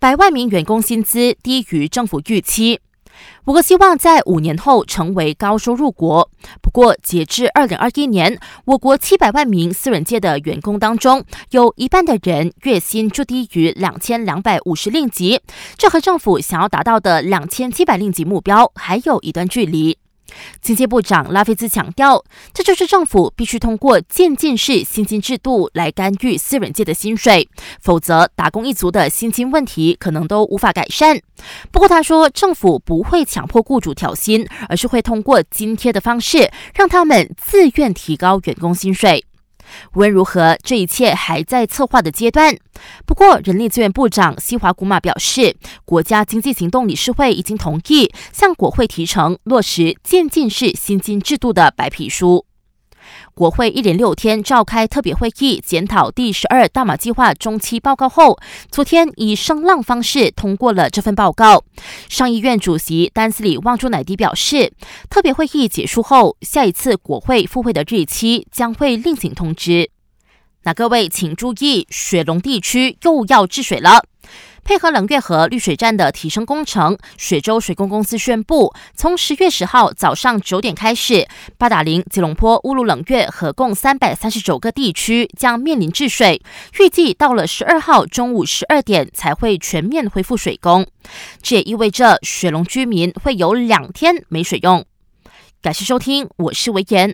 百万名员工薪资低于政府预期。我国希望在五年后成为高收入国。不过，截至二零二一年，我国七百万名私人界的员工当中，有一半的人月薪就低于两千两百五十令吉，这和政府想要达到的两千七百令吉目标还有一段距离。经济部长拉菲兹强调，这就是政府必须通过渐进式薪金制度来干预私人界的薪水，否则打工一族的薪金问题可能都无法改善。不过他说，政府不会强迫雇主调薪，而是会通过津贴的方式，让他们自愿提高员工薪水。无论如何，这一切还在策划的阶段。不过，人力资源部长西华古马表示，国家经济行动理事会已经同意向国会提成落实渐进式薪金制度的白皮书。国会一连六天召开特别会议，检讨第十二大马计划中期报告后，昨天以声浪方式通过了这份报告。上议院主席丹斯里旺朱乃迪表示，特别会议结束后，下一次国会复会的日期将会另行通知。那各位请注意，雪龙地区又要治水了。配合冷月河滤水站的提升工程，水州水工公司宣布，从十月十号早上九点开始，八达岭、吉隆坡、乌鲁冷月合共三百三十九个地区将面临治水，预计到了十二号中午十二点才会全面恢复水工。这也意味着雪龙居民会有两天没水用。感谢收听，我是维言。